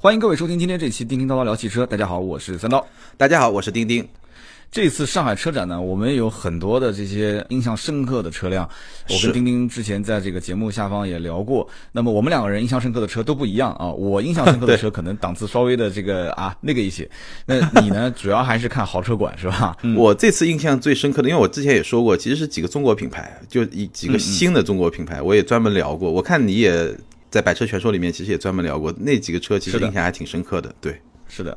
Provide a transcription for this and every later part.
欢迎各位收听今天这期《叮叮叨叨聊汽车》。大家好，我是三刀。大家好，我是丁丁。这次上海车展呢，我们有很多的这些印象深刻的车辆。我跟丁丁之前在这个节目下方也聊过。那么我们两个人印象深刻的车都不一样啊。我印象深刻的 车可能档次稍微的这个啊那个一些。那你呢？主要还是看豪车馆是吧？我这次印象最深刻的，因为我之前也说过，其实是几个中国品牌，就一几个新的中国品牌，我也专门聊过。我看你也。在百车全说里面，其实也专门聊过那几个车，其实印象还挺深刻的。对，是的。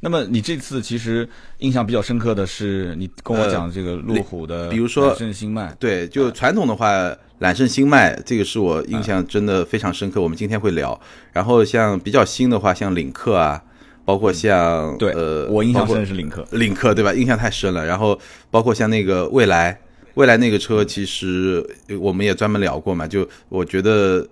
那么你这次其实印象比较深刻的是，你跟我讲这个路虎的，比如说揽胜星脉。对，就传统的话，揽胜星脉这个是我印象真的非常深刻。我们今天会聊。然后像比较新的话，像领克啊，包括像对，呃，我印象深是领克，领克对吧？印象太深了。然后包括像那个蔚来，蔚来那个车其实我们也专门聊过嘛。就我觉得。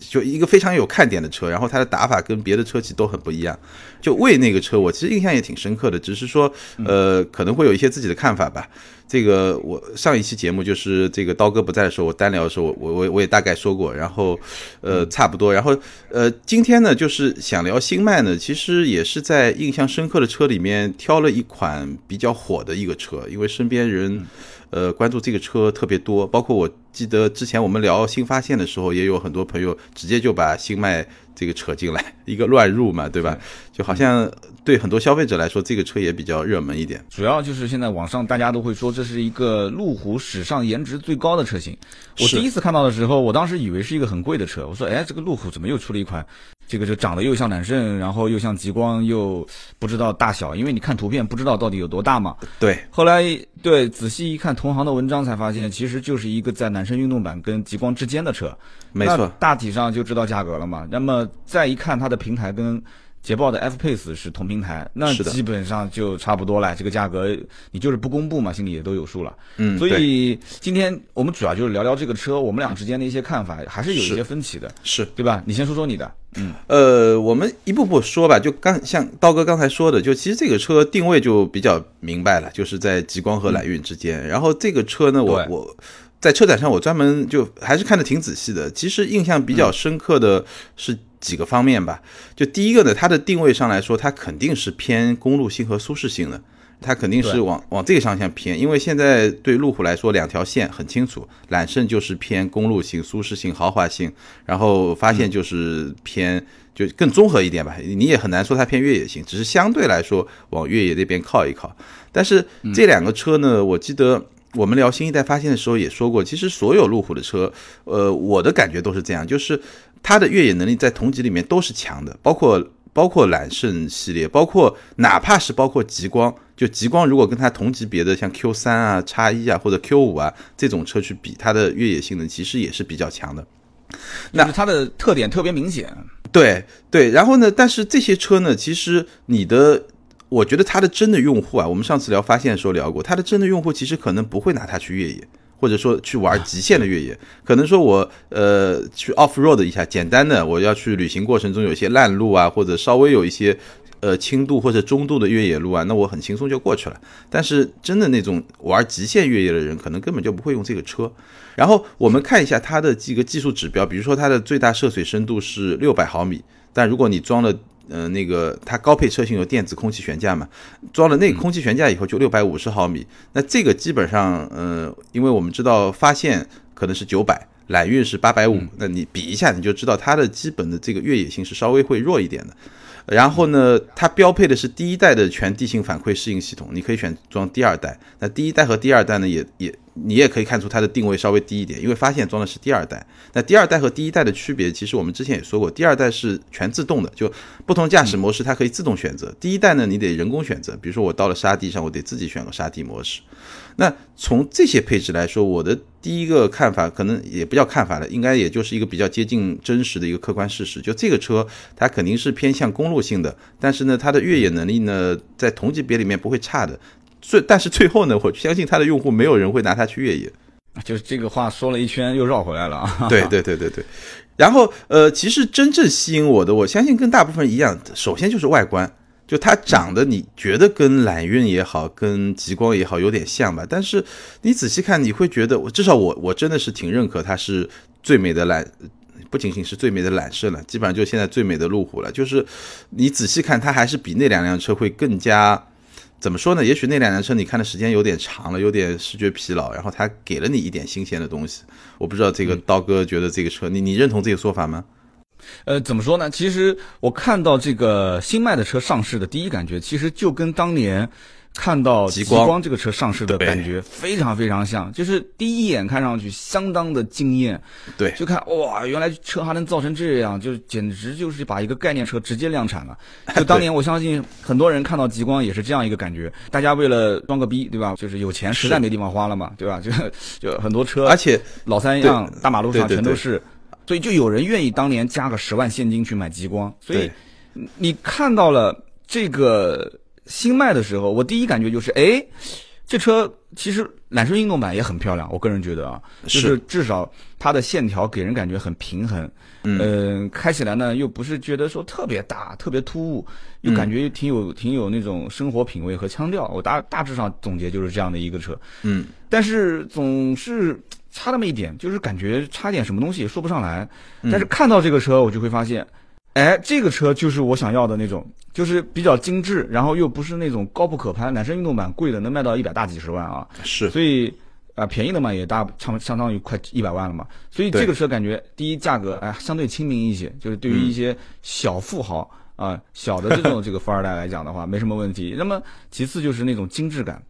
就一个非常有看点的车，然后它的打法跟别的车企都很不一样。就为那个车，我其实印象也挺深刻的，只是说，呃，可能会有一些自己的看法吧。这个我上一期节目就是这个刀哥不在的时候，我单聊的时候，我我我也大概说过，然后呃差不多，然后呃今天呢就是想聊新迈呢，其实也是在印象深刻的车里面挑了一款比较火的一个车，因为身边人。呃，关注这个车特别多，包括我记得之前我们聊新发现的时候，也有很多朋友直接就把新迈这个扯进来，一个乱入嘛，对吧？就好像对很多消费者来说，这个车也比较热门一点。主要就是现在网上大家都会说这是一个路虎史上颜值最高的车型。我第一次看到的时候，我当时以为是一个很贵的车，我说，哎，这个路虎怎么又出了一款？这个就长得又像揽胜，然后又像极光，又不知道大小，因为你看图片不知道到底有多大嘛。对。后来对仔细一看同行的文章，才发现其实就是一个在揽胜运动版跟极光之间的车。没错。大体上就知道价格了嘛。那么再一看它的平台跟捷豹的 F Pace 是同平台，那基本上就差不多了。这个价格你就是不公布嘛，心里也都有数了。嗯。所以今天我们主要就是聊聊这个车，我们俩之间的一些看法还是有一些分歧的。是。对吧？你先说说你的。嗯，呃，我们一步步说吧，就刚像刀哥刚才说的，就其实这个车定位就比较明白了，就是在极光和揽运之间。然后这个车呢，我我在车展上我专门就还是看的挺仔细的。其实印象比较深刻的是几个方面吧。就第一个呢，它的定位上来说，它肯定是偏公路性和舒适性的。它肯定是往往这个方向偏，因为现在对路虎来说，两条线很清楚，揽胜就是偏公路性、舒适性、豪华性，然后发现就是偏就更综合一点吧。你也很难说它偏越野性，只是相对来说往越野那边靠一靠。但是这两个车呢，我记得我们聊新一代发现的时候也说过，其实所有路虎的车，呃，我的感觉都是这样，就是它的越野能力在同级里面都是强的，包括。包括揽胜系列，包括哪怕是包括极光，就极光如果跟它同级别的像 Q 三啊、叉一啊或者 Q 五啊这种车去比，它的越野性能其实也是比较强的。那它的特点特别明显。对对，然后呢，但是这些车呢，其实你的，我觉得它的真的用户啊，我们上次聊发现的时候聊过，它的真的用户其实可能不会拿它去越野。或者说去玩极限的越野，可能说我呃去 off road 一下，简单的我要去旅行过程中有些烂路啊，或者稍微有一些呃轻度或者中度的越野路啊，那我很轻松就过去了。但是真的那种玩极限越野的人，可能根本就不会用这个车。然后我们看一下它的几个技术指标，比如说它的最大涉水深度是六百毫米，但如果你装了。呃，那个它高配车型有电子空气悬架嘛，装了那个空气悬架以后就六百五十毫米，那这个基本上，呃，因为我们知道发现可能是九百，揽运是八百五，那你比一下你就知道它的基本的这个越野性是稍微会弱一点的。然后呢，它标配的是第一代的全地形反馈适应系统，你可以选装第二代。那第一代和第二代呢，也也你也可以看出它的定位稍微低一点，因为发现装的是第二代。那第二代和第一代的区别，其实我们之前也说过，第二代是全自动的，就不同驾驶模式它可以自动选择。第一代呢，你得人工选择，比如说我到了沙地上，我得自己选个沙地模式。那从这些配置来说，我的第一个看法可能也不叫看法了，应该也就是一个比较接近真实的一个客观事实。就这个车，它肯定是偏向公路性的，但是呢，它的越野能力呢，在同级别里面不会差的。最但是最后呢，我相信它的用户没有人会拿它去越野。就是这个话说了一圈又绕回来了 啊。对对对对对。然后呃，其实真正吸引我的，我相信跟大部分一样，首先就是外观。就它长得，你觉得跟揽运也好，跟极光也好，有点像吧？但是你仔细看，你会觉得，至少我我真的是挺认可它是最美的揽，不仅仅是最美的揽胜了，基本上就现在最美的路虎了。就是你仔细看，它还是比那两辆车会更加怎么说呢？也许那两辆车你看的时间有点长了，有点视觉疲劳，然后它给了你一点新鲜的东西。我不知道这个刀哥觉得这个车，你你认同这个说法吗？呃，怎么说呢？其实我看到这个新迈的车上市的第一感觉，其实就跟当年看到极光这个车上市的感觉非常非常像，就是第一眼看上去相当的惊艳。对，就看哇，原来车还能造成这样，就简直就是把一个概念车直接量产了。就当 年我相信很多人看到极光也是这样一个感觉，大家为了装个逼，对吧？就是有钱实在没地方花了嘛，对吧？就就很多车，而且老三样，大马路上全都是。所以就有人愿意当年加个十万现金去买极光。所以你看到了这个新迈的时候，我第一感觉就是，哎，这车其实揽胜运动版也很漂亮。我个人觉得啊，就是至少它的线条给人感觉很平衡。嗯，开起来呢又不是觉得说特别大、特别突兀，又感觉挺有挺有那种生活品味和腔调。我大大致上总结就是这样的一个车。嗯，但是总是。差那么一点，就是感觉差点什么东西说不上来。但是看到这个车，我就会发现，哎，这个车就是我想要的那种，就是比较精致，然后又不是那种高不可攀。揽胜运动版贵的能卖到一百大几十万啊，是。所以啊，便宜的嘛也大相相当于快一百万了嘛。所以这个车感觉第一价格哎相对亲民一些，就是对于一些小富豪啊小的这种这个富二代来讲的话 没什么问题。那么其次就是那种精致感。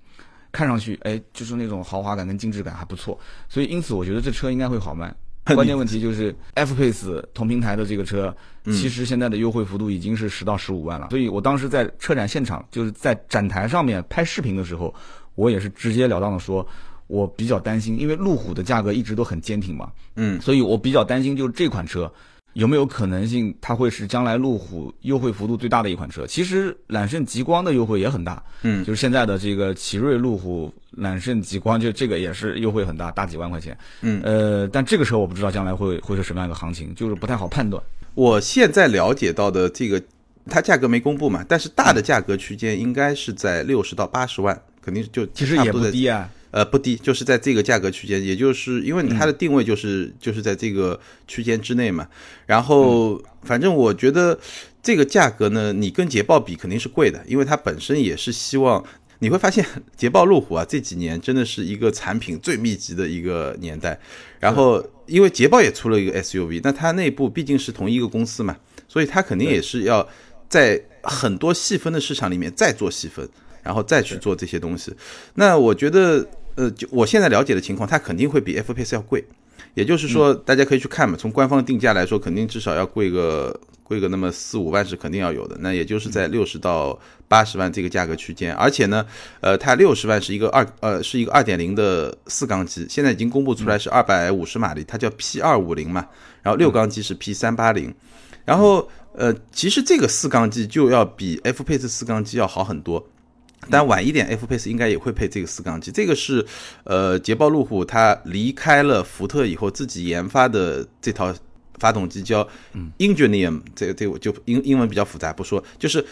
看上去，哎，就是那种豪华感跟精致感还不错，所以因此我觉得这车应该会好卖。关键问题就是 F Pace 同平台的这个车，其实现在的优惠幅度已经是十到十五万了。所以我当时在车展现场，就是在展台上面拍视频的时候，我也是直截了当的说，我比较担心，因为路虎的价格一直都很坚挺嘛，嗯，所以我比较担心就是这款车。有没有可能性它会是将来路虎优惠幅度最大的一款车？其实揽胜极光的优惠也很大，嗯，就是现在的这个奇瑞路虎揽胜极光，就这个也是优惠很大，大几万块钱，嗯，呃，但这个车我不知道将来会会是什么样一个行情，就是不太好判断。我现在了解到的这个，它价格没公布嘛，但是大的价格区间应该是在六十到八十万，肯定就其实也不低啊。呃，不低，就是在这个价格区间，也就是因为它的定位就是就是在这个区间之内嘛。然后，反正我觉得这个价格呢，你跟捷豹比肯定是贵的，因为它本身也是希望你会发现捷豹路虎啊这几年真的是一个产品最密集的一个年代。然后，因为捷豹也出了一个 SUV，那它内部毕竟是同一个公司嘛，所以它肯定也是要在很多细分的市场里面再做细分，然后再去做这些东西。那我觉得。呃，就我现在了解的情况，它肯定会比 F Pace 要贵，也就是说，大家可以去看嘛。从官方定价来说，肯定至少要贵个贵个那么四五万是肯定要有的。那也就是在六十到八十万这个价格区间，而且呢，呃，它六十万是一个二呃是一个二点零的四缸机，现在已经公布出来是二百五十马力，它叫 P 二五零嘛。然后六缸机是 P 三八零，然后呃，其实这个四缸机就要比 F Pace 四缸机要好很多。但晚一点，F Pace 应该也会配这个四缸机。这个是，呃，捷豹路虎它离开了福特以后自己研发的这套发动机，叫 Ingenium。这个这个就英英文比较复杂，不说。就是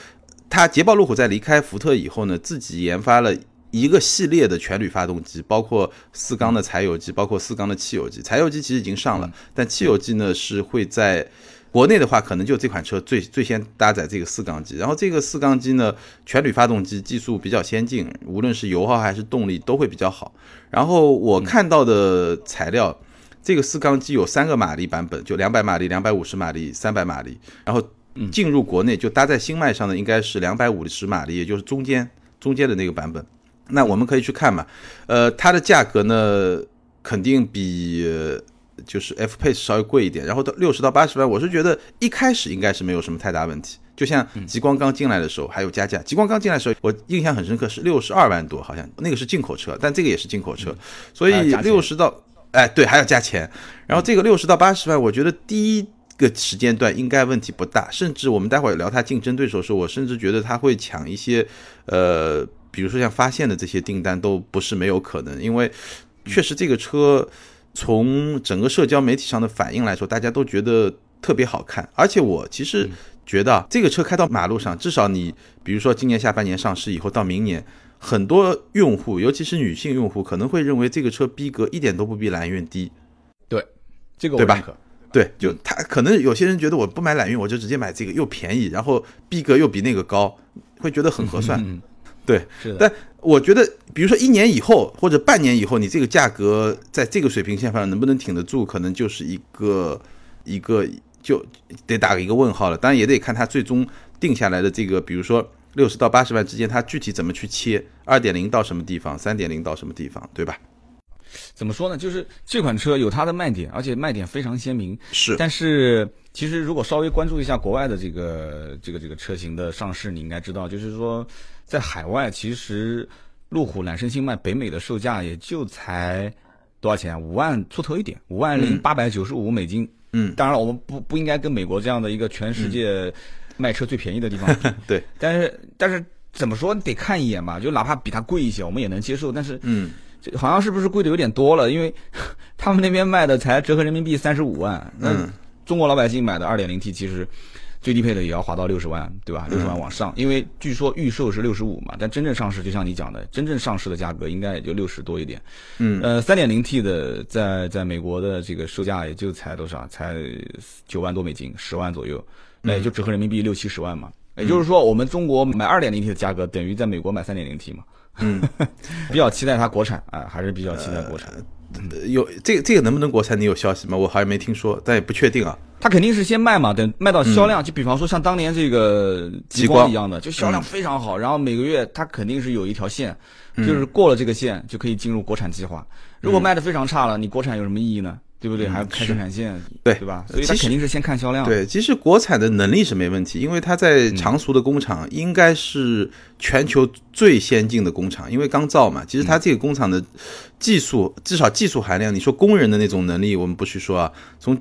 它捷豹路虎在离开福特以后呢，自己研发了一个系列的全铝发动机，包括四缸的柴油机，包括四缸的汽油机。柴油机其实已经上了，但汽油机呢是会在。国内的话，可能就这款车最最先搭载这个四缸机，然后这个四缸机呢，全铝发动机技术比较先进，无论是油耗还是动力都会比较好。然后我看到的材料，这个四缸机有三个马力版本，就两百马力、两百五十马力、三百马力。然后进入国内就搭在新迈上的应该是两百五十马力，也就是中间中间的那个版本。那我们可以去看嘛，呃，它的价格呢，肯定比。就是 F Pace 稍微贵一点，然后到六十到八十万，我是觉得一开始应该是没有什么太大问题。就像极光刚进来的时候，还有加价。极光刚进来的时候，我印象很深刻，是六十二万多，好像那个是进口车，但这个也是进口车，所以六十到哎对，还要加钱。然后这个六十到八十万，我觉得第一个时间段应该问题不大，甚至我们待会儿聊它竞争对手时，候，我甚至觉得它会抢一些呃，比如说像发现的这些订单都不是没有可能，因为确实这个车。从整个社交媒体上的反应来说，大家都觉得特别好看。而且我其实觉得这个车开到马路上，至少你比如说今年下半年上市以后，到明年，很多用户，尤其是女性用户，可能会认为这个车逼格一点都不比揽运低。对，这个对吧？对，就他可能有些人觉得我不买揽运，我就直接买这个，又便宜，然后逼格又比那个高，会觉得很合算。嗯，对，是的。但我觉得，比如说一年以后或者半年以后，你这个价格在这个水平线上能不能挺得住，可能就是一个一个就得打一个问号了。当然也得看它最终定下来的这个，比如说六十到八十万之间，它具体怎么去切，二点零到什么地方，三点零到什么地方，对吧？怎么说呢？就是这款车有它的卖点，而且卖点非常鲜明。是，但是其实如果稍微关注一下国外的这个这个这个车型的上市，你应该知道，就是说在海外，其实路虎揽胜星脉北美的售价也就才多少钱？五万出头一点，五万零八百九十五美金。嗯，当然了，我们不不应该跟美国这样的一个全世界卖车最便宜的地方比。对，但是但是怎么说？你得看一眼吧，就哪怕比它贵一些，我们也能接受。但是嗯。这好像是不是贵的有点多了？因为 他们那边卖的才折合人民币三十五万，那中国老百姓买的二点零 T 其实最低配的也要划到六十万，对吧？六十万往上，因为据说预售是六十五嘛，但真正上市就像你讲的，真正上市的价格应该也就六十多一点。嗯，呃，三点零 T 的在在美国的这个售价也就才多少？才九万多美金，十万左右，那也就折合人民币六七十万嘛。也就是说，我们中国买二点零 T 的价格等于在美国买三点零 T 嘛。嗯，比较期待它国产啊，还是比较期待国产。有这个这个能不能国产？你有消息吗？我好像没听说，但也不确定啊。它肯定是先卖嘛，等卖到销量，就比方说像当年这个极光一样的，就销量非常好，然后每个月它肯定是有一条线，就是过了这个线就可以进入国产计划。如果卖的非常差了，你国产有什么意义呢？对不对？还要开生产线，对对吧？所以它肯定是先看销量。对，其实国产的能力是没问题，因为它在常熟的工厂应该是全球最先进的工厂，因为刚造嘛。其实它这个工厂的技术，至少技术含量，你说工人的那种能力，我们不去说啊，从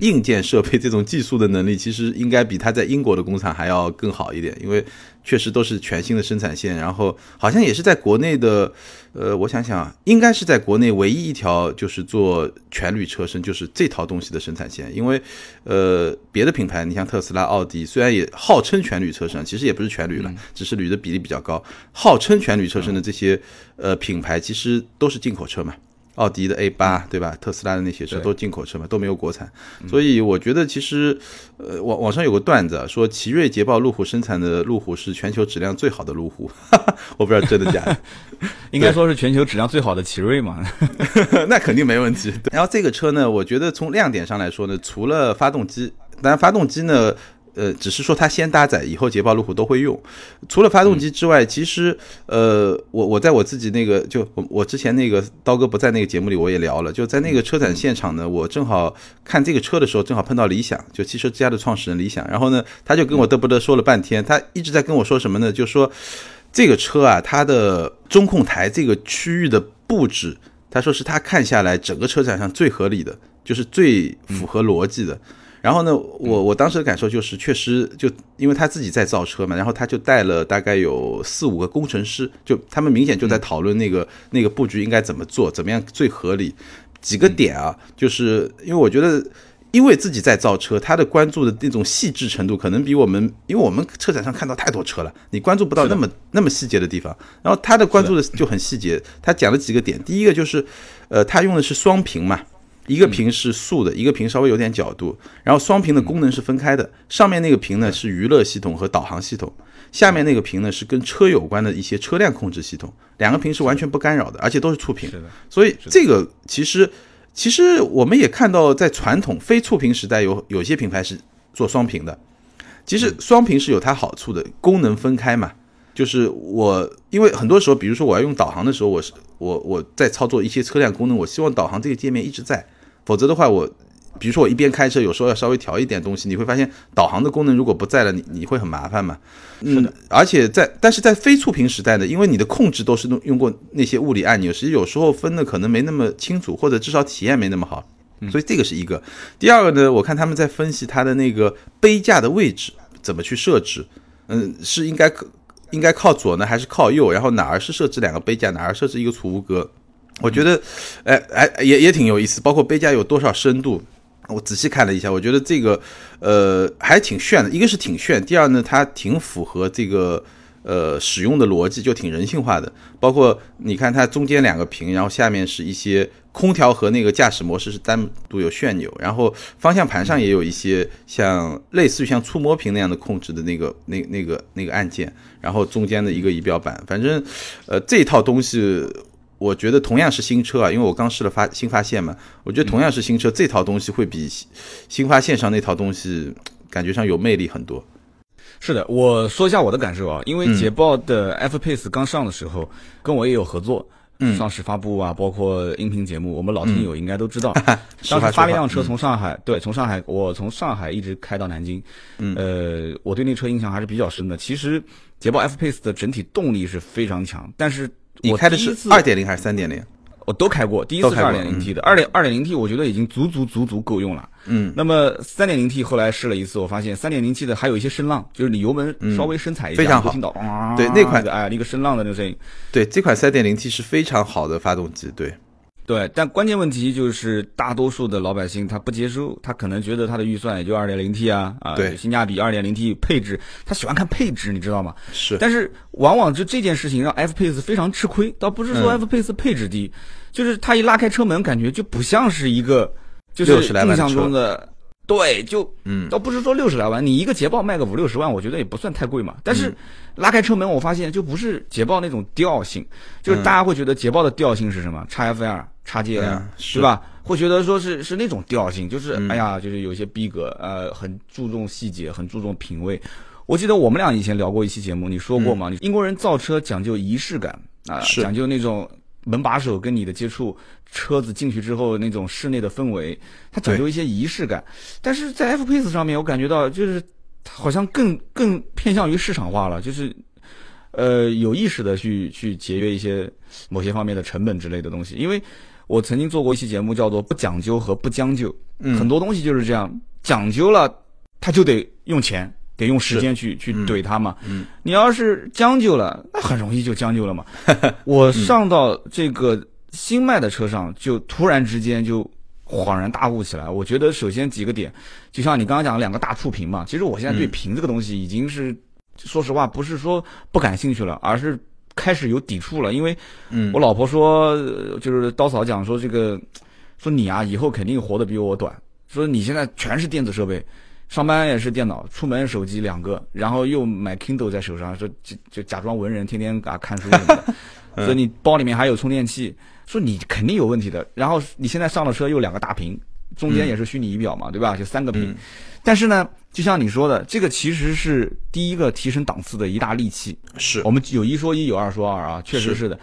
硬件设备这种技术的能力，其实应该比它在英国的工厂还要更好一点，因为确实都是全新的生产线，然后好像也是在国内的。呃，我想想啊，应该是在国内唯一一条就是做全铝车身，就是这套东西的生产线。因为，呃，别的品牌，你像特斯拉、奥迪，虽然也号称全铝车身，其实也不是全铝了，只是铝的比例比较高。号称全铝车身的这些呃品牌，其实都是进口车嘛。奥迪的 A 八对吧？特斯拉的那些车都进口车嘛，都没有国产，所以我觉得其实，呃，网网上有个段子说，奇瑞、捷豹、路虎生产的路虎是全球质量最好的路虎，我不知道真的假的，应该说是全球质量最好的奇瑞嘛，那肯定没问题。然后这个车呢，我觉得从亮点上来说呢，除了发动机，当然发动机呢。呃，只是说它先搭载，以后捷豹路虎都会用。除了发动机之外，其实，呃，我我在我自己那个，就我我之前那个刀哥不在那个节目里，我也聊了，就在那个车展现场呢，我正好看这个车的时候，正好碰到理想，就汽车之家的创始人理想。然后呢，他就跟我嘚不嘚说了半天，他一直在跟我说什么呢？就说这个车啊，它的中控台这个区域的布置，他说是他看下来整个车展上最合理的，就是最符合逻辑的。然后呢，我我当时的感受就是，确实就因为他自己在造车嘛，然后他就带了大概有四五个工程师，就他们明显就在讨论那个那个布局应该怎么做，怎么样最合理。几个点啊，就是因为我觉得，因为自己在造车，他的关注的那种细致程度，可能比我们，因为我们车展上看到太多车了，你关注不到那么那么细节的地方。然后他的关注的就很细节，他讲了几个点，第一个就是，呃，他用的是双屏嘛。一个屏是竖的，一个屏稍微有点角度，然后双屏的功能是分开的。上面那个屏呢是娱乐系统和导航系统，下面那个屏呢是跟车有关的一些车辆控制系统。两个屏是完全不干扰的，而且都是触屏。所以这个其实其实我们也看到，在传统非触屏时代，有有些品牌是做双屏的。其实双屏是有它好处的，功能分开嘛。就是我因为很多时候，比如说我要用导航的时候，我是我我在操作一些车辆功能，我希望导航这个界面一直在。否则的话，我比如说我一边开车，有时候要稍微调一点东西，你会发现导航的功能如果不在了，你你会很麻烦嘛。嗯，而且在但是在非触屏时代呢，因为你的控制都是用用过那些物理按钮，实际有时候分的可能没那么清楚，或者至少体验没那么好。所以这个是一个。第二个呢，我看他们在分析它的那个杯架的位置怎么去设置，嗯，是应该应该靠左呢，还是靠右？然后哪儿是设置两个杯架，哪儿设置一个储物格？我觉得，哎哎，也也挺有意思。包括杯架有多少深度，我仔细看了一下，我觉得这个，呃，还挺炫的。一个是挺炫，第二呢，它挺符合这个，呃使用的逻辑就挺人性化的。包括你看它中间两个屏，然后下面是一些空调和那个驾驶模式是单独有旋钮，然后方向盘上也有一些像类似于像触摸屏那样的控制的那个那那个那个按键，然后中间的一个仪表板，反正呃这套东西。我觉得同样是新车啊，因为我刚试了发新发现嘛，我觉得同样是新车，这套东西会比新发现上那套东西感觉上有魅力很多。是的，我说一下我的感受啊，因为捷豹的 F Pace 刚上的时候，跟我也有合作，嗯，上市发布啊，包括音频节目，我们老听友应该都知道。当时发了一辆车从上海，对，从上海我从上海一直开到南京，嗯，呃，我对那车印象还是比较深的。其实捷豹 F Pace 的整体动力是非常强，但是。你开的是二点零还是三点零？我都开过，第一次是二点零 T 的，二点二点零 T 我觉得已经足足足足够用了。嗯，那么三点零 T 后来试了一次，我发现三点零 T 的还有一些声浪，就是你油门稍微深踩一下，非常好，听到对那款的哎那个声浪的那个声音，对这款三点零 T 是非常好的发动机，对。对，但关键问题就是大多数的老百姓他不接受，他可能觉得他的预算也就二点零 T 啊啊，对，性价比二点零 T 配置，他喜欢看配置，你知道吗？是。但是往往就这件事情让 F Pace 非常吃亏，倒不是说 F Pace 配置低，就是他一拉开车门，感觉就不像是一个就是印象中的。对，就嗯，倒不是说六十来万，你一个捷豹卖个五六十万，我觉得也不算太贵嘛。但是拉开车门，我发现就不是捷豹那种调性，就是大家会觉得捷豹的调性是什么？叉 F L、叉 G L，是吧？会觉得说是是那种调性，就是哎呀，就是有些逼格，呃，很注重细节，很注重品味。我记得我们俩以前聊过一期节目，你说过嘛？英国人造车讲究仪式感啊，讲究那种。门把手跟你的接触，车子进去之后那种室内的氛围，它讲究一些仪式感。但是在 F Pace 上面，我感觉到就是好像更更偏向于市场化了，就是呃有意识的去去节约一些某些方面的成本之类的东西。因为我曾经做过一期节目，叫做“不讲究和不将就”，很多东西就是这样，讲究了他就得用钱。得用时间去去怼他嘛，你要是将就了，那很容易就将就了嘛。我上到这个新卖的车上，就突然之间就恍然大悟起来。我觉得首先几个点，就像你刚刚讲的两个大触屏嘛，其实我现在对屏这个东西已经是，说实话不是说不感兴趣了，而是开始有抵触了。因为我老婆说，就是刀嫂讲说这个，说你啊以后肯定活得比我短，说你现在全是电子设备。上班也是电脑，出门手机两个，然后又买 Kindle 在手上，说就就假装文人，天天啊看书什么的。所以你包里面还有充电器，说你肯定有问题的。然后你现在上了车又两个大屏，中间也是虚拟仪表嘛，对吧？就三个屏。但是呢，就像你说的，这个其实是第一个提升档次的一大利器。是我们有一说一，有二说二啊，确实是的。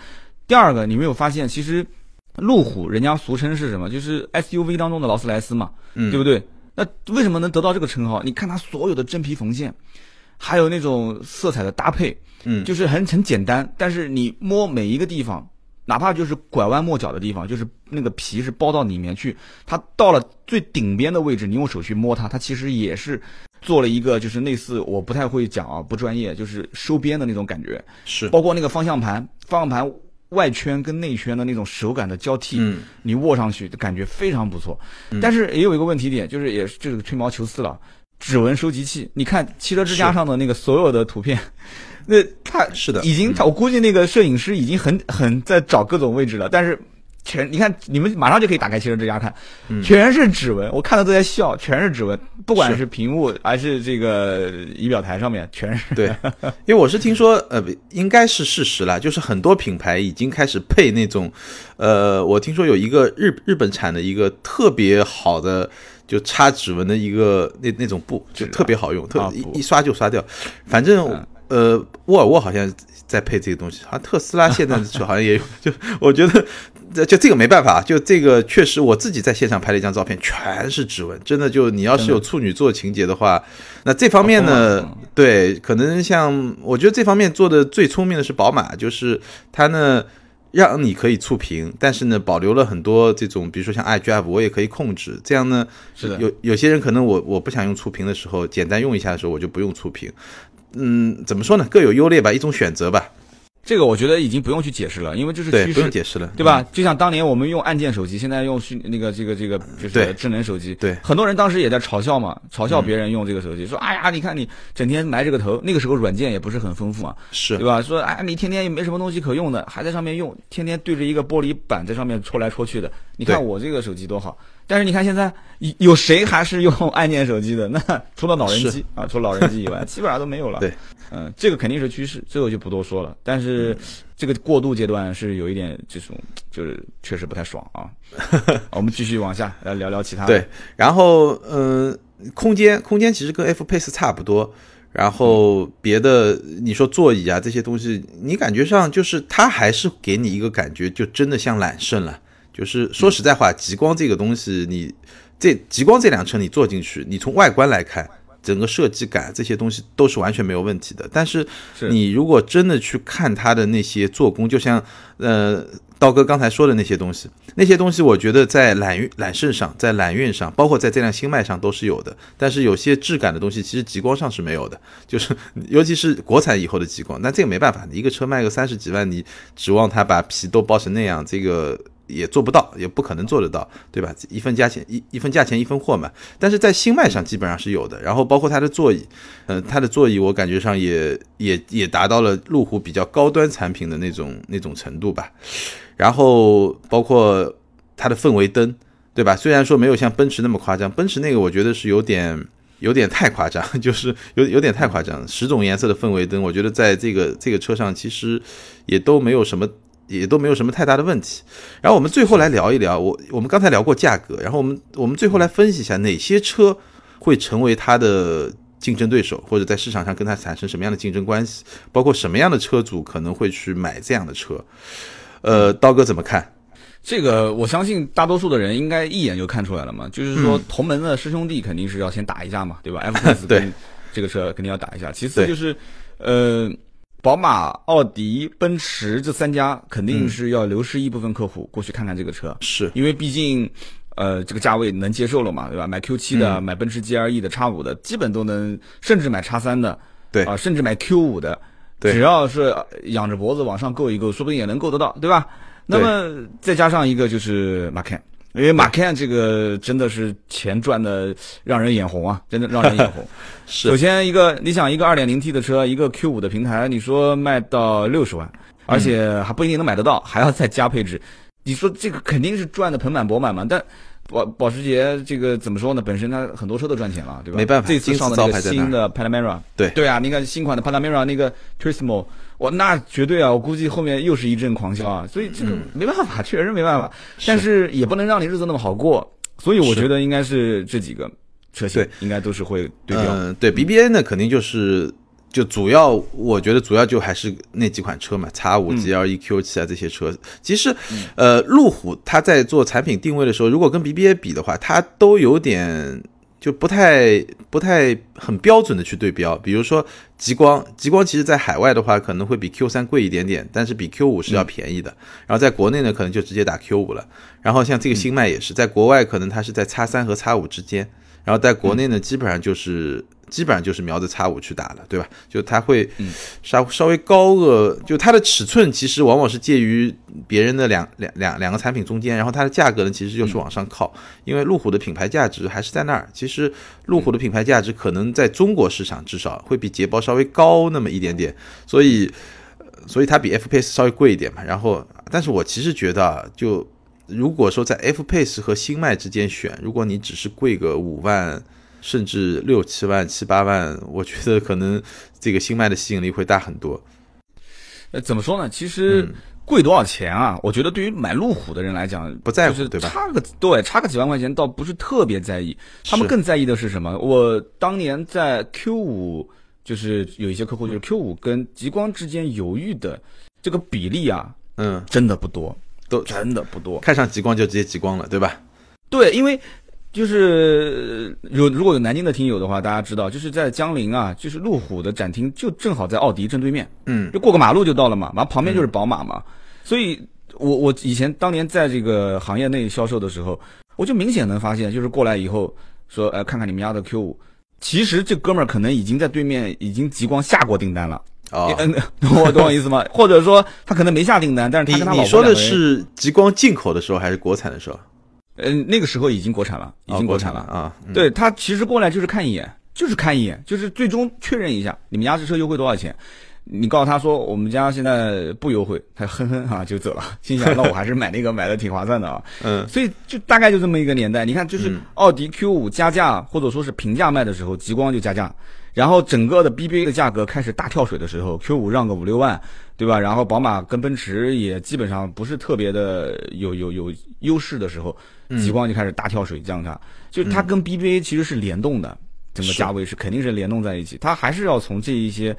第二个，你没有发现，其实路虎人家俗称是什么？就是 SUV 当中的劳斯莱斯嘛，对不对？那为什么能得到这个称号？你看它所有的真皮缝线，还有那种色彩的搭配，嗯，就是很很简单，但是你摸每一个地方，哪怕就是拐弯抹角的地方，就是那个皮是包到里面去，它到了最顶边的位置，你用手去摸它，它其实也是做了一个就是类似，我不太会讲啊，不专业，就是收边的那种感觉，是，包括那个方向盘，方向盘。外圈跟内圈的那种手感的交替，嗯，你握上去感觉非常不错。但是也有一个问题点，就是也是这个吹毛求疵了，指纹收集器。你看汽车之家上的那个所有的图片，那他 是的，已经，我估计那个摄影师已经很很在找各种位置了，但是。全你看，你们马上就可以打开汽车之家看，全是指纹，我看到都在笑，全是指纹，不管是屏幕还是这个仪表台上面，全是。对，因为我是听说，呃，应该是事实了，就是很多品牌已经开始配那种，呃，我听说有一个日日本产的一个特别好的，就插指纹的一个那那种布，就特别好用，特一一刷就刷掉，反正。呃，沃尔沃好像在配这个东西，好像特斯拉现在的车 好像也有。就我觉得，就这个没办法，就这个确实，我自己在现场拍了一张照片，全是指纹，真的就你要是有处女座情节的话，那这方面呢，对，可能像我觉得这方面做的最聪明的是宝马，就是它呢让你可以触屏，但是呢保留了很多这种，比如说像 iDrive，我也可以控制，这样呢，是的，有有些人可能我我不想用触屏的时候，简单用一下的时候，我就不用触屏。嗯，怎么说呢？各有优劣吧，一种选择吧。这个我觉得已经不用去解释了，因为这是对，趋势，不用解释了，对吧？就像当年我们用按键手机，现在用虚那个这个这个就是智能手机，对很多人当时也在嘲笑嘛，嘲笑别人用这个手机，说哎呀，你看你整天埋这个头，那个时候软件也不是很丰富啊，是对吧？说哎，你天天也没什么东西可用的，还在上面用，天天对着一个玻璃板在上面戳来戳去的。你看我这个手机多好，但是你看现在有有谁还是用按键手机的？那 除了老人机啊，除了老人机以外，基本上都没有了。对，嗯，这个肯定是趋势，这个就不多说了。但是这个过渡阶段是有一点这种，就是确实不太爽啊。我们继续往下来聊聊其他的。对，然后呃，空间空间其实跟 F Pace 差不多。然后别的你说座椅啊这些东西，你感觉上就是它还是给你一个感觉，就真的像揽胜了。就是说实在话，极光这个东西，你这极光这辆车你坐进去，你从外观来看，整个设计感这些东西都是完全没有问题的。但是是你如果真的去看它的那些做工，就像呃刀哥刚才说的那些东西，那些东西我觉得在揽运揽胜上，在揽运上，包括在这辆新迈上都是有的。但是有些质感的东西，其实极光上是没有的，就是 尤其是国产以后的极光。那这个没办法，你一个车卖个三十几万，你指望它把皮都包成那样，这个。也做不到，也不可能做得到，对吧？一分价钱一一分价钱一分货嘛。但是在新迈上基本上是有的，然后包括它的座椅，呃，它的座椅我感觉上也也也达到了路虎比较高端产品的那种那种程度吧。然后包括它的氛围灯，对吧？虽然说没有像奔驰那么夸张，奔驰那个我觉得是有点有点太夸张，就是有有点太夸张。十种颜色的氛围灯，我觉得在这个这个车上其实也都没有什么。也都没有什么太大的问题。然后我们最后来聊一聊，我我们刚才聊过价格，然后我们我们最后来分析一下哪些车会成为它的竞争对手，或者在市场上跟它产生什么样的竞争关系，包括什么样的车主可能会去买这样的车。呃，刀哥怎么看？这个我相信大多数的人应该一眼就看出来了嘛，就是说同门的师兄弟肯定是要先打一架嘛，对吧？F Pace 对跟这个车肯定要打一架，其次就是呃。宝马、奥迪、奔驰这三家肯定是要流失一部分客户过去看看这个车，是因为毕竟，呃，这个价位能接受了嘛，对吧？买 Q 七的、买奔驰 GLE 的、X 五的，基本都能，甚至买 X 三的，对啊，甚至买 Q 五的，对只要是仰着脖子往上够一够，说不定也能够得到，对吧？那么再加上一个就是 Macan。因为马 can 这个真的是钱赚的让人眼红啊，真的让人眼红。是首先一个，你想一个二点零 T 的车，一个 Q 五的平台，你说卖到六十万，而且还不一定能买得到，还要再加配置，你说这个肯定是赚的盆满钵满嘛？但保保时捷这个怎么说呢？本身它很多车都赚钱了，对吧？没办法这次上的那个新的 Panamera，对对啊，你看新款的 Panamera 那个 Turismo，哇，那绝对啊！我估计后面又是一阵狂销啊！所以这个没办法，确实没办法。但是也不能让你日子那么好过，所以我觉得应该是这几个车型对应该都是会对标。嗯，对 BBA 呢，肯定就是就主要，我觉得主要就还是那几款车嘛，，X 五、GLE、Q 七啊这些车。其实，呃，路虎它在做产品定位的时候，如果跟 BBA 比的话，它都有点。就不太不太很标准的去对标，比如说极光，极光其实在海外的话可能会比 Q 三贵一点点，但是比 Q 五是要便宜的。然后在国内呢，可能就直接打 Q 五了。然后像这个新迈也是，在国外可能它是在 X 三和 X 五之间，然后在国内呢，基本上就是基本上就是瞄着叉五去打了，对吧？就它会稍稍微高个，就它的尺寸其实往往是介于别人的两两两两个产品中间，然后它的价格呢其实就是往上靠，因为路虎的品牌价值还是在那儿。其实路虎的品牌价值可能在中国市场至少会比捷豹稍微高那么一点点，所以所以它比 F Pace 稍微贵一点嘛。然后，但是我其实觉得啊，就如果说在 F Pace 和新迈之间选，如果你只是贵个五万。甚至六七万、七八万，我觉得可能这个新迈的吸引力会大很多。呃，怎么说呢？其实贵多少钱啊？我觉得对于买路虎的人来讲，不在乎，对吧？差个对，差个几万块钱倒不是特别在意。他们更在意的是什么？我当年在 Q 五，就是有一些客户就是 Q 五跟极光之间犹豫的这个比例啊，嗯，真的不多，都真的不多。看上极光就直接极光了，对吧？对，因为。就是有如果有南京的听友的话，大家知道，就是在江陵啊，就是路虎的展厅就正好在奥迪正对面，嗯，就过个马路就到了嘛，完旁边就是宝马嘛，所以我我以前当年在这个行业内销售的时候，我就明显能发现，就是过来以后说，哎，看看你们家的 Q 五，其实这哥们儿可能已经在对面已经极光下过订单了，啊，嗯，懂我懂我意思吗？或者说他可能没下订单，但是他跟他老婆你说的是极光进口的时候还是国产的时候？嗯，那个时候已经国产了，已经哦国产了。啊。嗯对他其实过来就是看一眼，就是看一眼，就是最终确认一下你们家这车优惠多少钱。你告诉他说我们家现在不优惠，他哼哼哈、就走了，心想那我还是买那个买的挺划算的啊。嗯，所以就大概就这么一个年代。你看，就是嗯奥迪 Q 五加价或者说是平价卖的时候，极光就加价，然后整个的 BBA 的价格开始大跳水的时候，Q 五让个五六万，对吧？然后宝马跟奔驰也基本上不是特别的有有有优势的时候，嗯极光就开始大跳水降价，就是它跟 BBA 其实是联动的，整个价位是肯定是联动在一起，它还是要从这一些。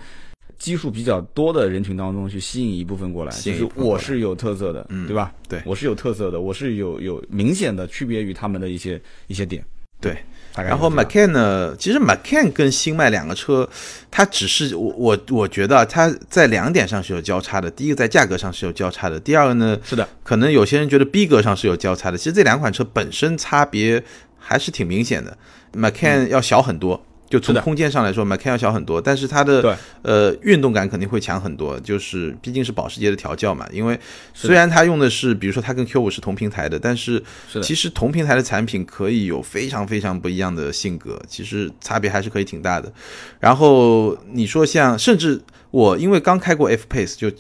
基数比较多的人群当中去吸引一部分过来，就是我是有特色的，嗯对吧？对我是有特色的，我是有有明显的区别于他们的一些一些点。对。然后 Macan 呢，其实 Macan 跟新迈两个车，它只是我我我觉得啊它在两点上是有交叉的。第一个在价格上是有交叉的，第二个呢，是的，可能有些人觉得逼格上是有交叉的。其实这两款车本身差别还是挺明显的，Macan 要小很多。就从空间上来说，Macan 要小很多，但是它的呃运动感肯定会强很多。就是毕竟是保时捷的调教嘛，因为虽然它用的是，比如说它跟 Q 五是同平台的，但是其实同平台的产品可以有非常非常不一样的性格，其实差别还是可以挺大的。然后你说像，甚至我因为刚开过 F Pace，就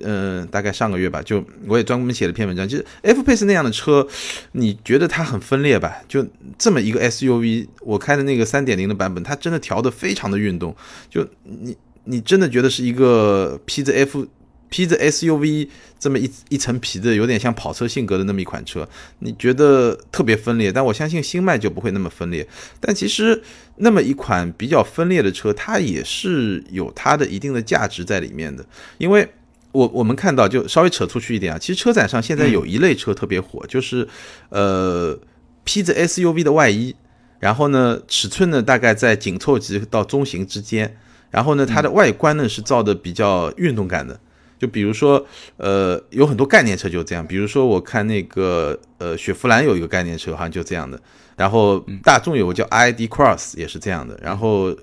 呃大概上个月吧，就我也专门写了篇文章。其实 F Pace 那样的车，你觉得它很分裂吧？就这么一个 SUV，我开的那个三点零的版本，它真的调的非常的运动，就你你真的觉得是一个披着 F。披着 SUV 这么一一层皮的，有点像跑车性格的那么一款车，你觉得特别分裂。但我相信新迈就不会那么分裂。但其实那么一款比较分裂的车，它也是有它的一定的价值在里面的。因为我我们看到，就稍微扯出去一点啊，其实车展上现在有一类车特别火，就是呃披着 SUV 的外衣，然后呢尺寸呢大概在紧凑级到中型之间，然后呢它的外观呢是造的比较运动感的。就比如说，呃，有很多概念车就这样。比如说，我看那个呃，雪佛兰有一个概念车，好像就这样的。然后大众有个叫 ID Cross 也是这样的。然后，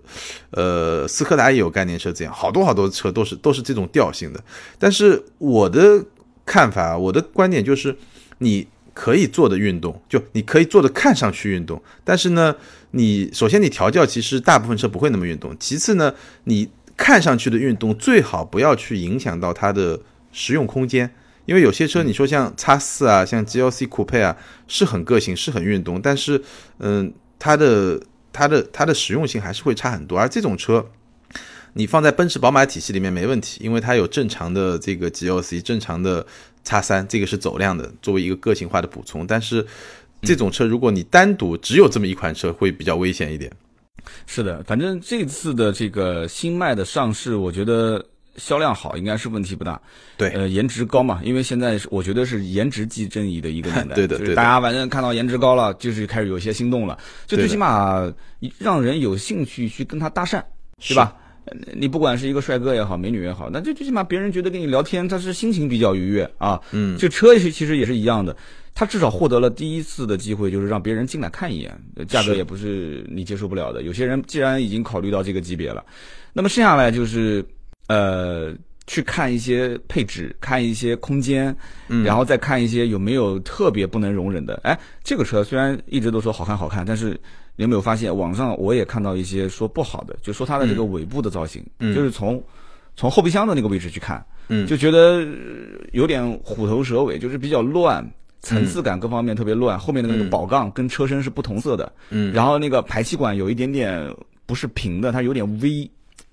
呃，斯柯达也有概念车这样，好多好多车都是都是这种调性的。但是我的看法，我的观点就是，你可以做的运动，就你可以做的看上去运动，但是呢，你首先你调教其实大部分车不会那么运动，其次呢，你。看上去的运动最好不要去影响到它的实用空间，因为有些车你说像叉四啊，像 GLC Coupe 啊，是很个性，是很运动，但是嗯，它的它的它的实用性还是会差很多。而这种车，你放在奔驰、宝马体系里面没问题，因为它有正常的这个 GLC，正常的叉三，这个是走量的，作为一个个性化的补充。但是这种车，如果你单独只有这么一款车，会比较危险一点。是的，反正这次的这个新迈的上市，我觉得销量好应该是问题不大。对呃，颜值高嘛，因为现在是我觉得是颜值即正义的一个年代。对的对的就是大家反正看到颜值高了，就是开始有些心动了，就最起码让人有兴趣去跟他搭讪，对吧？呃你不管是一个帅哥也好，美女也好，那就最起码别人觉得跟你聊天，他是心情比较愉悦啊。嗯，这车是其实也是一样的，他至少获得了第一次的机会，就是让别人进来看一眼，呃价格也不是你接受不了的。有些人既然已经考虑到这个级别了，那么剩下来就是呃去看一些配置，看一些空间，嗯。然后再看一些有没有特别不能容忍的。哎，这个车虽然一直都说好看好看，但是你有没有发现网上我也看到一些说不好的，就说它的这个尾部的造型，嗯。就是从从后备箱的那个位置去看，嗯。就觉得呃有点虎头蛇尾，就是比较乱。层次感各方面特别乱，后面的那个嗯。宝杠跟车身是不同色的，嗯。然后那个排气管有一点点不是平的，它有点 V，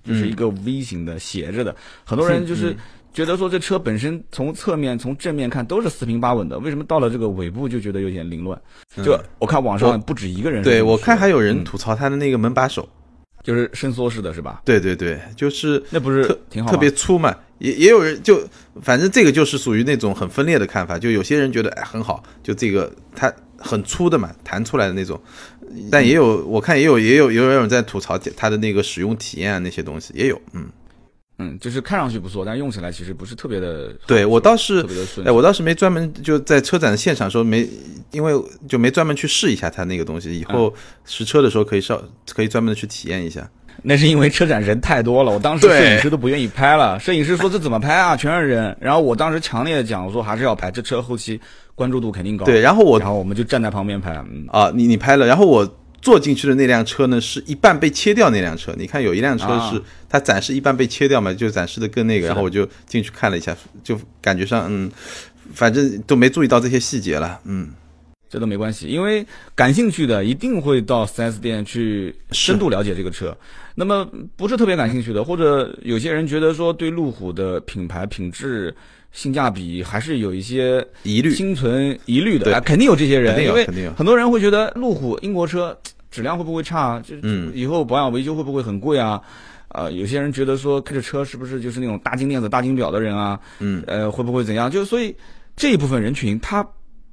就是一个 V 型的斜着的。很多人就是觉得说这车本身从侧面、从正面看都是四平八稳的，为什么到了这个尾部就觉得有点凌乱？就我看网上不止一个人对我看还有人嗯吐槽它的那个门把手，就是伸缩式的是吧？对对对，就是那不是特挺好特别粗嘛，也也有人就反正这个就是属于那种很分裂的看法，就有些人觉得哎很好，就这个它很粗的嘛，弹出来的那种，但也有我看也有也有也有人在吐槽它的那个使用体验啊那些东西也有，嗯，嗯，就是看上去不错，但用起来其实不是特别的，对我倒是我倒是没专门就在车展现场的时候没，因为就没专门去试一下它那个东西，以后实车的时候可以稍可以专门的去体验一下。那是因为车展人太多了，我当时摄影师都不愿意拍了。摄影师说这怎么拍啊？全是人。然后我当时强烈的讲，我说还是要拍，这车后期关注度肯定高。对，然后我然后我们就站在旁边拍。嗯啊，你你拍了，然后我坐进去的那辆车呢，是一半被切掉那辆车。你看有一辆车是它展示一半被切掉嘛，就展示的更那个。然后我就进去看了一下，就感觉上嗯，反正都没注意到这些细节了，嗯。这都没关系，因为感兴趣的一定会到 4S 店去深度了解这个车。那么不是特别感兴趣的，或者有些人觉得说对路虎的品牌品质、性价比还是有一些疑虑、心存疑虑的，对，肯定有这些人，因为肯定有很多人会觉得路虎英国车 质量会不会差？就以后保养维修会不会很贵啊？啊，有些人觉得说开着车是不是就是那种大金链子、大金表的人啊？嗯，呃，会不会怎样？就所以这一部分人群他。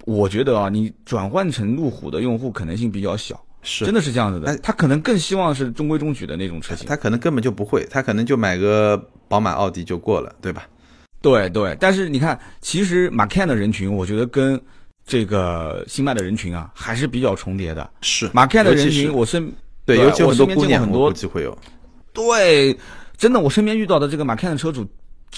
我觉得啊，你转换成路虎的用户可能性比较小，是真的是这样子的。他可能更希望是中规中矩的那种车型，他可能根本就不会，他可能就买个宝马、奥迪就过了，对吧？对对，但是你看，其实马 can 的人群，我觉得跟这个新迈的人群啊，还是比较重叠的。是马 can 的人群，我身对，尤其我身边见过很多机会有。对，真的，我身边遇到的这个马 can 的车主。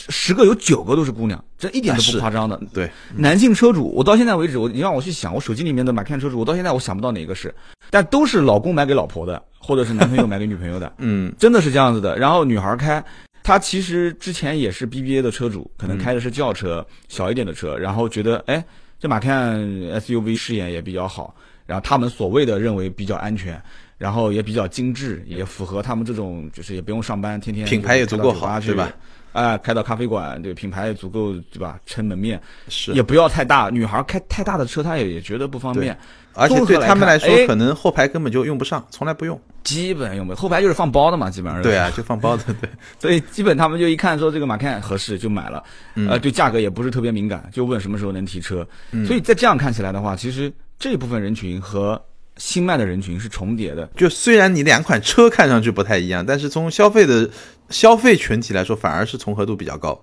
十个有九个都是姑娘，这一点都不夸张的。对，男性车主，我到现在为止，我你让我去想，我手机里面的买看车主，我到现在我想不到哪个是，但都是老公买给老婆的，或者是男朋友买给女朋友的。嗯，真的是这样子的。然后女孩开，她其实之前也是 BBA 的车主，可能开的是轿车，小一点的车，然后觉得哎，这马看 SUV 视野也比较好，然后他们所谓的认为比较安全，然后也比较精致，也符合他们这种就是也不用上班，天天品牌也足够好，对吧？哎，开到咖啡馆，对品牌也足够，对吧？撑门面是，也不要太大。女孩开太大的车，她也也觉得不方便。而且对他们来说，可能后排根本就用不上，从来不用。基本用不，后排就是放包的嘛，基本上。对啊，就放包的，对。所以基本他们就一看说这个马看合适就买了，呃，对价格也不是特别敏感，就问什么时候能提车。所以在这样看起来的话，其实这部分人群和。新迈的人群是重叠的，就虽然你两款车看上去不太一样，但是从消费的消费群体来说，反而是重合度比较高。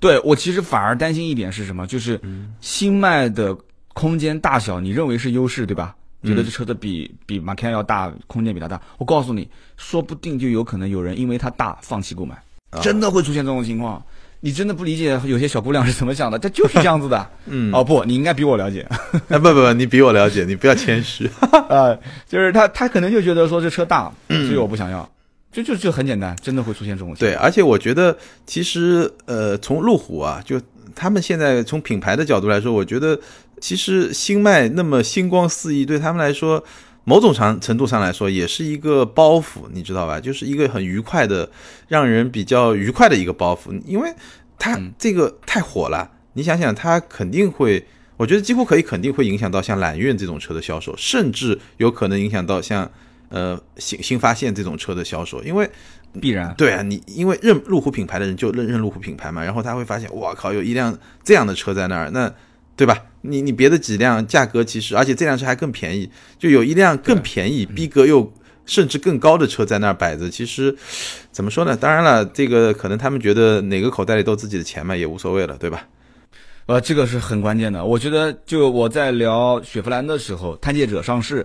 对我其实反而担心一点是什么？就是新迈的空间大小，你认为是优势对吧？觉得这车子比比马 can 要大，空间比它大。我告诉你，说不定就有可能有人因为它大放弃购买，真的会出现这种情况。你真的不理解有些小姑娘是怎么想的？她就是这样子的。嗯，哦不，你应该比我了解。哎，不不不，你比我了解，你不要谦虚。啊，就是她，她可能就觉得说这车大，所以我不想要。就就就很简单，真的会出现这种。对，而且我觉得其实呃，从路虎啊，就他们现在从品牌的角度来说，我觉得其实星迈那么星光四溢，对他们来说。某种程程度上来说，也是一个包袱，你知道吧？就是一个很愉快的，让人比较愉快的一个包袱，因为它这个太火了。你想想，它肯定会，我觉得几乎可以肯定会影响到像揽运这种车的销售，甚至有可能影响到像呃新新发现这种车的销售，因为必然对啊，你因为认路虎品牌的人就认认路虎品牌嘛，然后他会发现，哇靠，有一辆这样的车在那儿，那。对吧？你你别的几辆价格其实，而且这辆车还更便宜，就有一辆更便宜、逼格又甚至更高的车在那儿摆着。其实怎么说呢？当然了，这个可能他们觉得哪个口袋里都自己的钱嘛，也无所谓了，对吧？呃，这个是很关键的。我觉得，就我在聊雪佛兰的时候，探界者上市，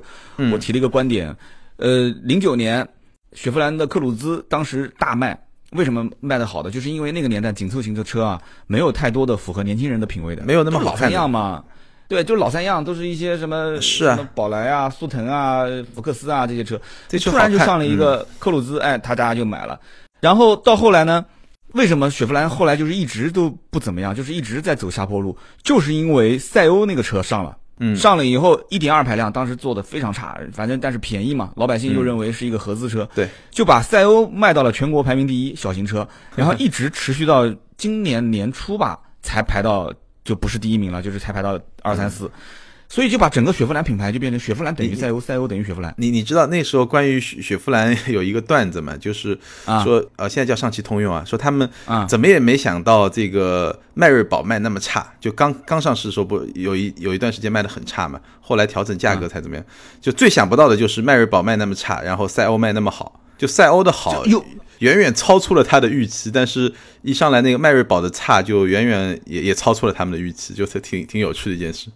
我提了一个观点。呃，零九年雪佛兰的克鲁兹当时大卖。为什么卖的好的？就是因为那个年代紧凑型的车啊，没有太多的符合年轻人的品味的，没有那么老三样嘛。对，就老三样，都是一些什么是啊，宝来啊、速腾啊、福克斯啊这些车。这突然就上了一个科鲁兹，哎，他大家就买了。然后到后来呢，为什么雪佛兰后来就是一直都不怎么样，就是一直在走下坡路，就是因为赛欧那个车上了。嗯，上了以后，一点二排量当时做的非常差，反正但是便宜嘛，老百姓又认为是一个合资车，对，就把赛欧卖到了全国排名第一小型车，然后一直持续到今年年初吧，才排到就不是第一名了，就是才排到二三四。所以就把整个雪佛兰品牌就变成雪佛兰等于赛欧，赛欧等于雪佛兰。你你知道那时候关于雪雪佛兰 有一个段子嘛？就是说呃，现在叫上汽通用啊，说他们怎么也没想到这个迈锐宝卖那么差，就刚刚上市的时候不有一有一段时间卖的很差嘛，后来调整价格才怎么样？就最想不到的就是迈锐宝卖那么差，然后赛欧卖那么好，就赛欧的好又远远超出了他的预期，但是一上来那个迈锐宝的差就远远也也超出了他们的预期，就是挺挺有趣的一件事。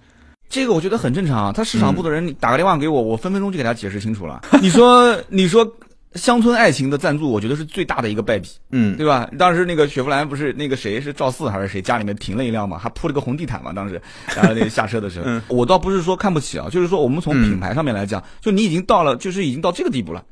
这个我觉得很正常啊，他市场部的人打个电话给我，我分分钟就给他解释清楚了。你说，你说，乡村爱情的赞助，我觉得是最大的一个败笔，嗯，对吧？当时那个雪佛兰不是那个谁是赵四还是谁家里面停了一辆嘛，还铺了个红地毯嘛，当时，然后那个下车的时候，我倒不是说看不起啊，就是说我们从品牌上面来讲，就你已经到了，就是已经到这个地步了。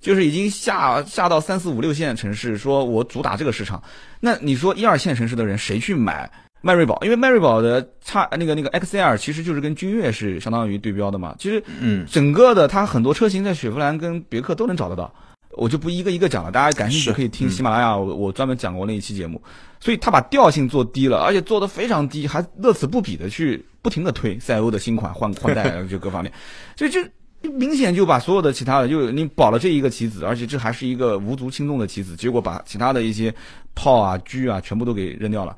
就是已经下下到三四五六线城市，说我主打这个市场。那你说一二线城市的人谁去买迈锐宝？因为迈锐宝的差那个那个 XL 其实就是跟君越是相当于对标的嘛。其实，嗯，整个的它很多车型在雪佛兰跟别克都能找得到。我就不一个一个讲了，大家感兴趣可以听喜马拉雅，我我专门讲过那一期节目。所以它把调性做低了，而且做的非常低，还乐此不疲的去不停的推赛欧的新款换换代，就各方面，所以就。明显就把所有的其他的，就你保了这一个棋子，而且这还是一个无足轻重的棋子，结果把其他的一些炮啊、车啊全部都给扔掉了。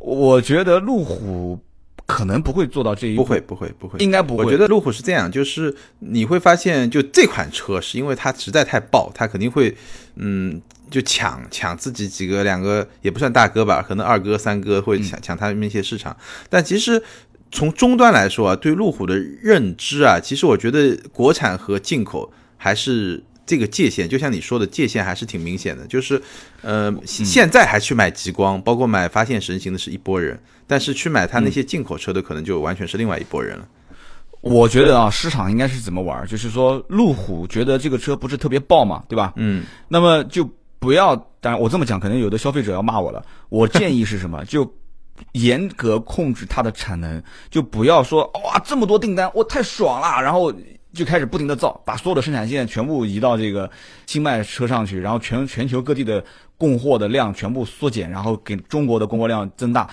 我觉得路虎可能不会做到这一步，不会，不会，不会，应该不会。我觉得路虎是这样，就是你会发现，就这款车是因为它实在太爆，它肯定会，嗯，就抢抢自己几个两个也不算大哥吧，可能二哥三哥会抢抢他们一些市场，但其实。从终端来说啊，对路虎的认知啊，其实我觉得国产和进口还是这个界限，就像你说的界限还是挺明显的。就是，呃，现在还去买极光，包括买发现神行的是一拨人，但是去买他那些进口车的可能就完全是另外一拨人了。我觉得啊，市场应该是怎么玩？就是说，路虎觉得这个车不是特别爆嘛，对吧？嗯。那么就不要，当然我这么讲，可能有的消费者要骂我了。我建议是什么？就。严格控制它的产能，就不要说哇这么多订单，我太爽了，然后就开始不停的造，把所有的生产线全部移到这个新迈车上去，然后全全球各地的供货的量全部缩减，然后给中国的供货量增大，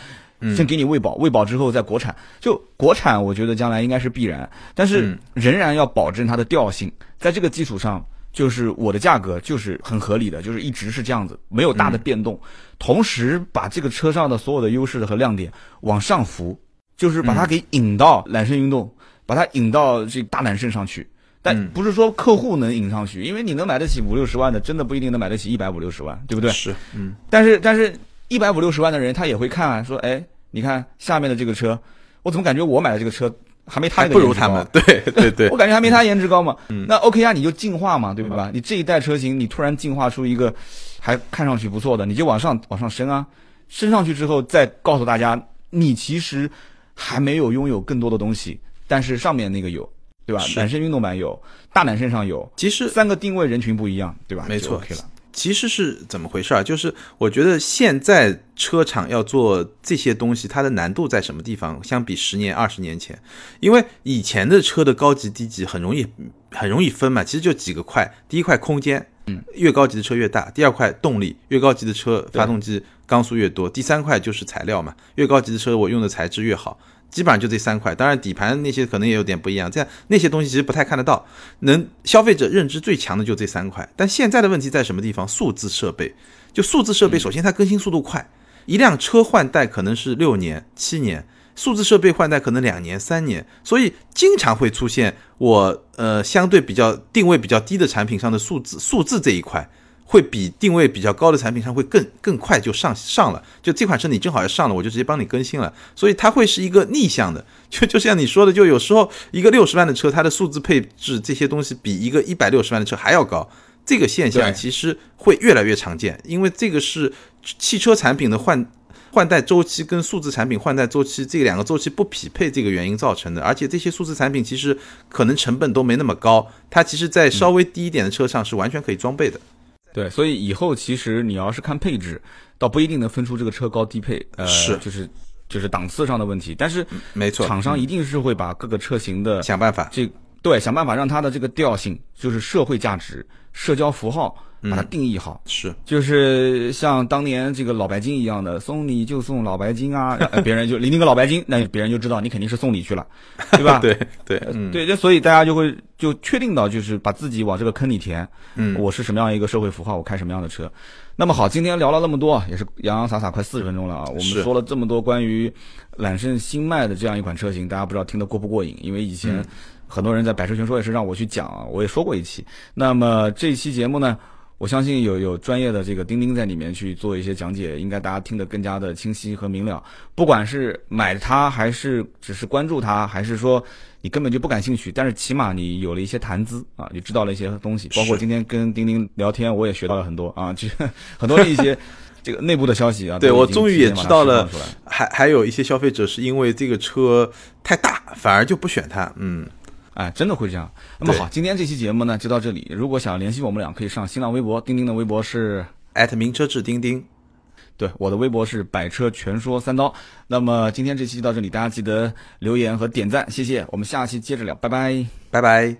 先给你喂饱，喂饱之后再国产，就国产，我觉得将来应该是必然，但是仍然要保证它的调性，在这个基础上。就是我的价格就是很合理的，就是一直是这样子，没有大的变动。同时把这个车上的所有的优势和亮点往上浮，就是把它给引到揽胜运动，把它引到这大揽胜上去。但不是说客户能引上去，因为你能买得起五六十万的，真的不一定能买得起一百五六十万，对不对？是，嗯。但是但是一百五六十万的人，他也会看啊，说，哎，你看下面的这个车，我怎么感觉我买的这个车？还没他那个颜值高，对对对，我感觉还没他颜值高嘛。那 OK 啊，你就进化嘛，对吧？你这一代车型，你突然进化出一个还看上去不错的，你就往上往上升啊，升上去之后再告诉大家，你其实还没有拥有更多的东西，但是上面那个有，对吧？揽胜运动版有，大揽胜上有，其实三个定位人群不一样，对吧？没错，OK 了。其实是怎么回事啊？就是我觉得现在车厂要做这些东西，它的难度在什么地方？相比十年、二十年前，因为以前的车的高级、低级很容易很容易分嘛，其实就几个块。第一块空间，嗯，越高级的车越大；第二块动力，越高级的车发动机缸数越多；第三块就是材料嘛，越高级的车我用的材质越好。基本上就这三块，当然底盘那些可能也有点不一样。这样那些东西其实不太看得到，能消费者认知最强的就这三块。但现在的问题在什么地方？数字设备，就数字设备，首先它更新速度快，一辆车换代可能是六年、七年，数字设备换代可能两年、三年，所以经常会出现我呃相对比较定位比较低的产品上的数字数字这一块。会比定位比较高的产品上会更更快就上上了，就这款车你正好要上了，我就直接帮你更新了，所以它会是一个逆向的，就就像你说的，就有时候一个六十万的车，它的数字配置这些东西比一个一百六十万的车还要高，这个现象其实会越来越常见，因为这个是汽车产品的换换代周期跟数字产品换代周期这两个周期不匹配这个原因造成的，而且这些数字产品其实可能成本都没那么高，它其实在稍微低一点的车上是完全可以装备的。对，所以以后其实你要是看配置，倒不一定能分出这个车高低配，呃，是就是就是档次上的问题。但是没错，厂商一定是会把各个车型的想办法，这对想办法让它的这个调性，就是社会价值、社交符号。把它定义好，是就是像当年这个老白金一样的，送礼就送老白金啊，别人就领那个老白金，那别人就知道你肯定是送礼去了，对吧？对对对，就所以大家就会就确定到就是把自己往这个坑里填，嗯，我是什么样一个社会符号，我开什么样的车。那么好，今天聊了那么多，也是洋洋洒洒快四十分钟了啊，我们说了这么多关于揽胜新迈的这样一款车型，大家不知道听得过不过瘾？因为以前很多人在百车全说也是让我去讲，我也说过一期。那么这期节目呢？我相信有有专业的这个钉钉在里面去做一些讲解，应该大家听得更加的清晰和明了。不管是买它，还是只是关注它，还是说你根本就不感兴趣，但是起码你有了一些谈资啊，你知道了一些东西。包括今天跟钉钉聊天，我也学到了很多啊，就很多的一些 这个内部的消息啊。对我终于也知道了，还还有一些消费者是因为这个车太大，反而就不选它。嗯。哎，真的会这样。那么好，今天这期节目呢就到这里。如果想联系我们俩，可以上新浪微博，钉钉的微博是名车志钉钉，对，我的微博是百车全说三刀。那么今天这期就到这里，大家记得留言和点赞，谢谢。我们下期接着聊，拜拜，拜拜。